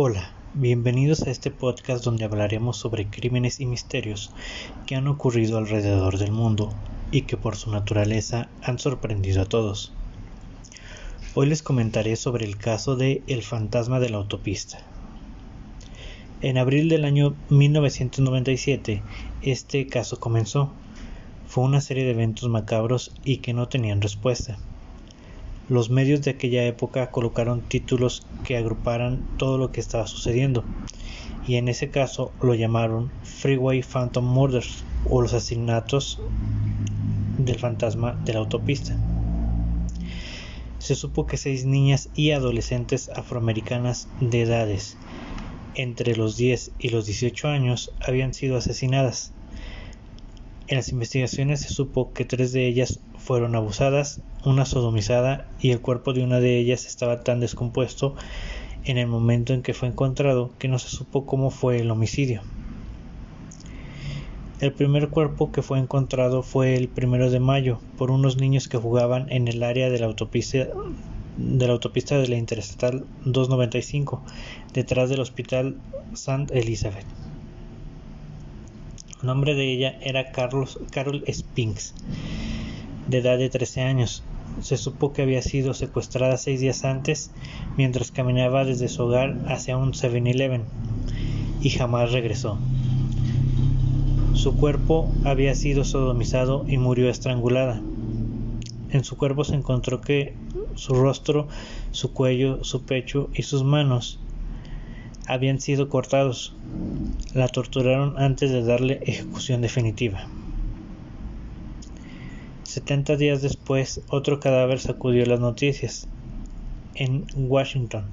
Hola, bienvenidos a este podcast donde hablaremos sobre crímenes y misterios que han ocurrido alrededor del mundo y que por su naturaleza han sorprendido a todos. Hoy les comentaré sobre el caso de El fantasma de la autopista. En abril del año 1997, este caso comenzó. Fue una serie de eventos macabros y que no tenían respuesta. Los medios de aquella época colocaron títulos que agruparan todo lo que estaba sucediendo, y en ese caso lo llamaron Freeway Phantom Murders o los asesinatos del fantasma de la autopista. Se supo que seis niñas y adolescentes afroamericanas de edades entre los 10 y los 18 años habían sido asesinadas. En las investigaciones se supo que tres de ellas fueron abusadas, una sodomizada y el cuerpo de una de ellas estaba tan descompuesto en el momento en que fue encontrado que no se supo cómo fue el homicidio. El primer cuerpo que fue encontrado fue el primero de mayo por unos niños que jugaban en el área de la autopista de la autopista Interestatal 295, detrás del Hospital St. Elizabeth. El nombre de ella era Carol Spinks de edad de 13 años. Se supo que había sido secuestrada seis días antes mientras caminaba desde su hogar hacia un 7-Eleven y jamás regresó. Su cuerpo había sido sodomizado y murió estrangulada. En su cuerpo se encontró que su rostro, su cuello, su pecho y sus manos habían sido cortados. La torturaron antes de darle ejecución definitiva. 70 días después, otro cadáver sacudió las noticias. En Washington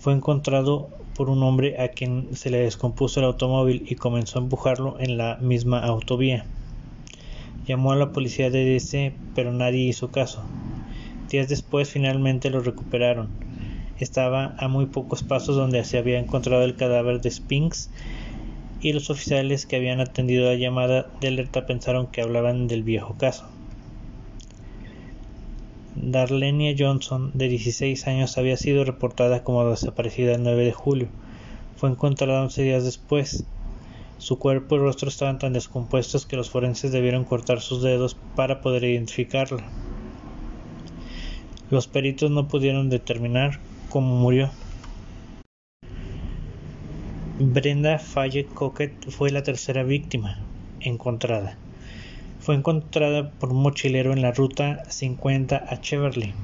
fue encontrado por un hombre a quien se le descompuso el automóvil y comenzó a empujarlo en la misma autovía. Llamó a la policía de DC, pero nadie hizo caso. Días después finalmente lo recuperaron. Estaba a muy pocos pasos donde se había encontrado el cadáver de Spinks y los oficiales que habían atendido la llamada de alerta pensaron que hablaban del viejo caso. Darlenia Johnson, de 16 años, había sido reportada como desaparecida el 9 de julio. Fue encontrada 11 días después. Su cuerpo y rostro estaban tan descompuestos que los forenses debieron cortar sus dedos para poder identificarla. Los peritos no pudieron determinar cómo murió. Brenda Fayette Coquette fue la tercera víctima encontrada fue encontrada por un mochilero en la ruta 50 a Cheverly.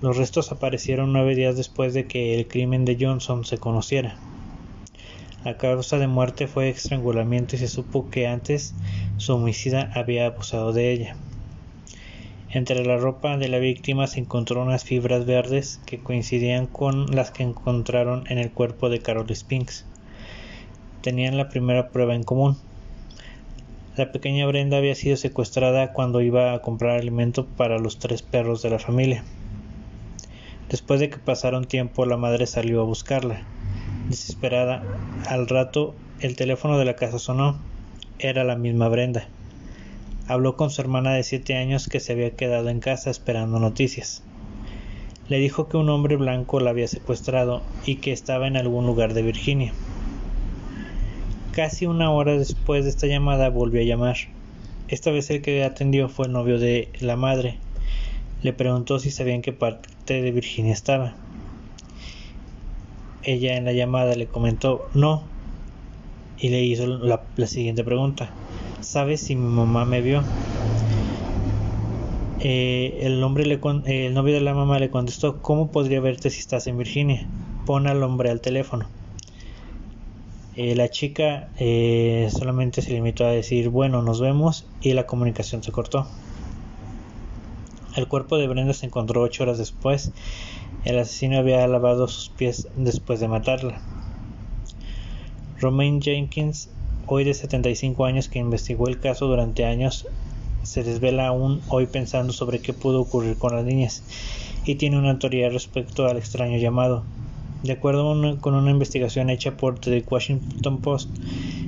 Los restos aparecieron nueve días después de que el crimen de Johnson se conociera. La causa de muerte fue estrangulamiento y se supo que antes su homicida había abusado de ella. Entre la ropa de la víctima se encontró unas fibras verdes que coincidían con las que encontraron en el cuerpo de Carol Spinks. Tenían la primera prueba en común, la pequeña Brenda había sido secuestrada cuando iba a comprar alimento para los tres perros de la familia. Después de que pasara un tiempo, la madre salió a buscarla. Desesperada, al rato el teléfono de la casa sonó. Era la misma Brenda. Habló con su hermana de siete años que se había quedado en casa esperando noticias. Le dijo que un hombre blanco la había secuestrado y que estaba en algún lugar de Virginia. Casi una hora después de esta llamada volvió a llamar. Esta vez el que atendió fue el novio de la madre. Le preguntó si sabía en qué parte de Virginia estaba. Ella en la llamada le comentó no y le hizo la, siguiente pregunta. ¿Sabes si mi mamá me vio? Eh, el, hombre le el novio de la mamá le contestó, ¿cómo podría verte si estás en Virginia? Pon al hombre al teléfono. Eh, la chica eh, solamente se limitó a decir bueno nos vemos y la comunicación se cortó. El cuerpo de Brenda se encontró ocho horas después. El asesino había lavado sus pies después de matarla. Romaine Jenkins, hoy de 75 años que investigó el caso durante años, se desvela aún hoy pensando sobre qué pudo ocurrir con las niñas y tiene una teoría respecto al extraño llamado. De acuerdo con una investigación hecha por The Washington Post,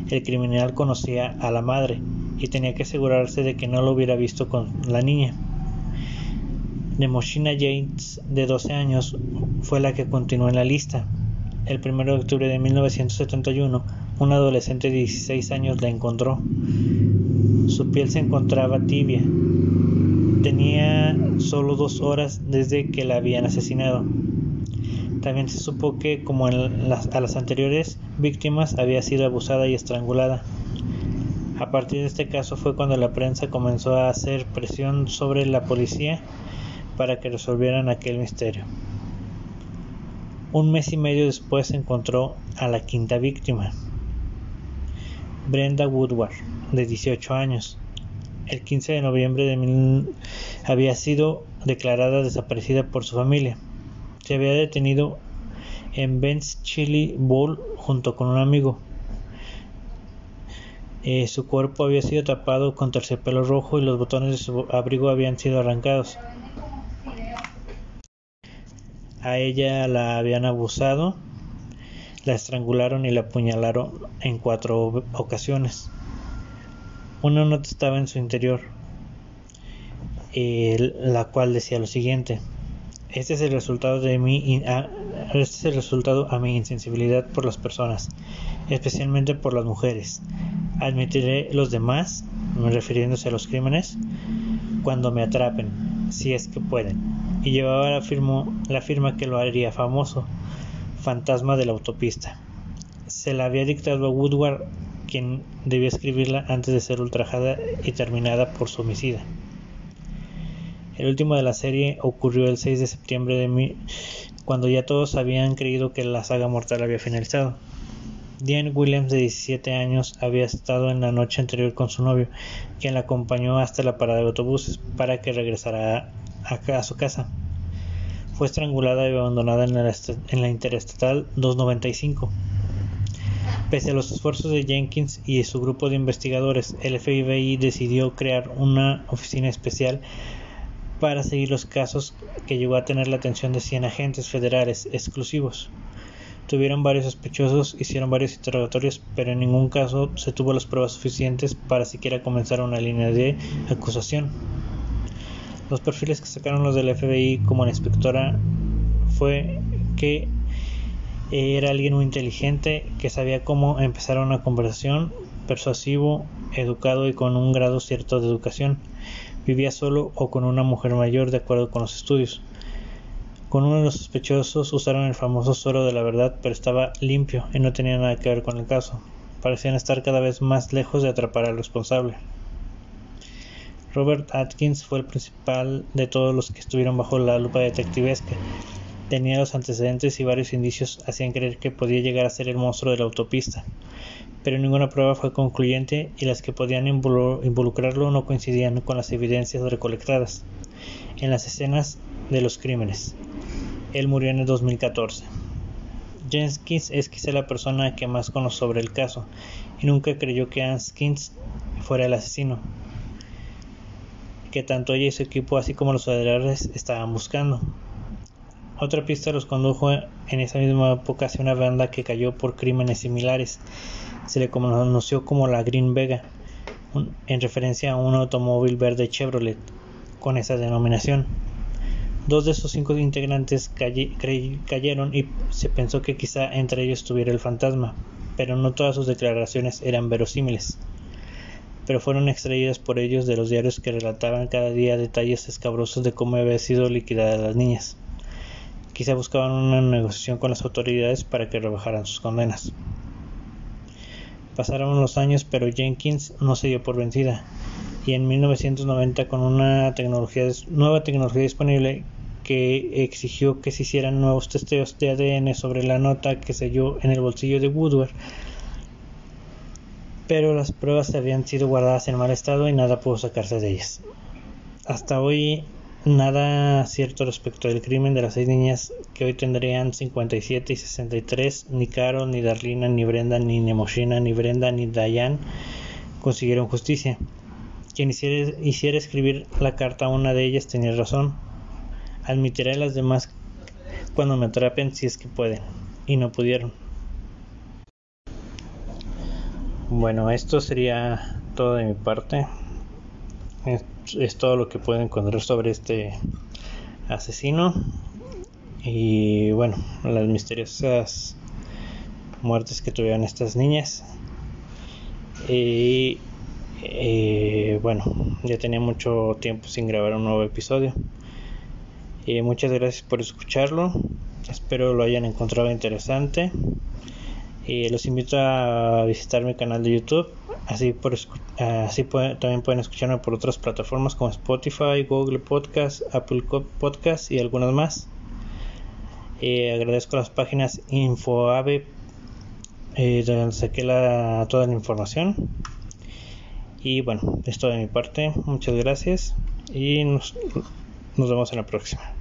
el criminal conocía a la madre y tenía que asegurarse de que no lo hubiera visto con la niña. Nemoshina James, de 12 años, fue la que continuó en la lista. el 1 de octubre de 1971, un adolescente de 16 años la encontró. Su piel se encontraba tibia. Tenía solo dos horas desde que la habían asesinado. También se supo que, como en las, a las anteriores víctimas, había sido abusada y estrangulada. A partir de este caso fue cuando la prensa comenzó a hacer presión sobre la policía para que resolvieran aquel misterio. Un mes y medio después se encontró a la quinta víctima, Brenda Woodward, de 18 años. El 15 de noviembre de mil... había sido declarada desaparecida por su familia. Se había detenido en Ben's Chili Bowl junto con un amigo. Eh, su cuerpo había sido tapado con terciopelo rojo y los botones de su abrigo habían sido arrancados. A ella la habían abusado, la estrangularon y la apuñalaron en cuatro ocasiones. Una nota estaba en su interior, eh, la cual decía lo siguiente: Este es el resultado de mi, este es el resultado a mi insensibilidad por las personas, especialmente por las mujeres. Admitiré los demás, refiriéndose a los crímenes, cuando me atrapen, si es que pueden. Y llevaba la, la firma que lo haría famoso, Fantasma de la Autopista. Se la había dictado a Woodward, quien debía escribirla antes de ser ultrajada y terminada por su homicida. El último de la serie ocurrió el 6 de septiembre de mi, cuando ya todos habían creído que la saga mortal había finalizado. Diane Williams, de 17 años, había estado en la noche anterior con su novio, quien la acompañó hasta la parada de autobuses para que regresara a, su casa. Fue estrangulada y abandonada en la, en la Interestatal 295. Pese a los esfuerzos de Jenkins y su grupo de investigadores, el FBI decidió crear una oficina especial para seguir los casos que llegó a tener la atención de 100 agentes federales exclusivos. Tuvieron varios sospechosos, hicieron varios interrogatorios, pero en ningún caso se tuvo las pruebas suficientes para siquiera comenzar una línea de acusación. Los perfiles que sacaron los del FBI como la inspectora fue que era alguien muy inteligente, que sabía cómo empezar una conversación, persuasivo, educado y con un grado cierto de educación. Vivía solo o con una mujer mayor de acuerdo con los estudios. Con uno de los sospechosos usaron el famoso suero de la verdad, pero estaba limpio y no tenía nada que ver con el caso. Parecían estar cada vez más lejos de atrapar al responsable. Robert Atkins fue el principal de todos los que estuvieron bajo la lupa detectivesca. Tenía los antecedentes y varios indicios hacían creer que podía llegar a ser el monstruo de la autopista, pero ninguna prueba fue concluyente y las que podían involucrarlo no coincidían con las evidencias recolectadas en las escenas de los crímenes. Él murió en el 2014. Jenkins es quizá la persona que más conoce sobre el caso y nunca creyó que Haskins fuera el asesino que tanto ella y su equipo así como los federales estaban buscando. Otra pista los condujo en esa misma época hacia una banda que cayó por crímenes similares. Se le conoció como la Green Vega, en referencia a un automóvil verde Chevrolet con esa denominación. Dos de esos cinco integrantes cayeron y se pensó que quizá entre ellos estuviera el fantasma, pero no todas sus declaraciones eran verosímiles. Pero fueron extraídas por ellos de los diarios que relataban cada día detalles escabrosos de cómo había sido liquidada las niñas. Quizá buscaban una negociación con las autoridades para que rebajaran sus condenas. Pasaron los años, pero Jenkins no se dio por vencida, y en 1990 con una nueva tecnología disponible que exigió que se hicieran nuevos testeos de ADN sobre la nota que selló en el bolsillo de Woodward, pero las pruebas habían sido guardadas en mal estado y nada pudo sacarse de ellas. Hasta hoy nada cierto respecto del crimen de las seis niñas que hoy tendrían 57 y 63, ni Carol, ni Darlina, ni Brenda, ni Nemoshina, ni Brenda, ni Diane consiguieron justicia. Quien hiciera, hiciera escribir la carta a una de ellas tenía razón, Admitiré a las demás cuando me atrapen si es que pueden. Y no pudieron. Bueno, esto sería todo de mi parte. Es, todo lo que puedo encontrar sobre este asesino. Y bueno, las misteriosas muertes que tuvieron estas niñas. Y eh, bueno, ya tenía mucho tiempo sin grabar un nuevo episodio. Y muchas gracias por escucharlo. Espero lo hayan encontrado interesante. Y los invito a visitar mi canal de YouTube. Así, por, así también pueden escucharme por otras plataformas como Spotify, Google Podcast, Apple Podcast y algunas más. Eh, agradezco las páginas InfoAve eh, donde saqué la, toda la información. Y bueno, esto de mi parte. Muchas gracias y nos, nos vemos en la próxima.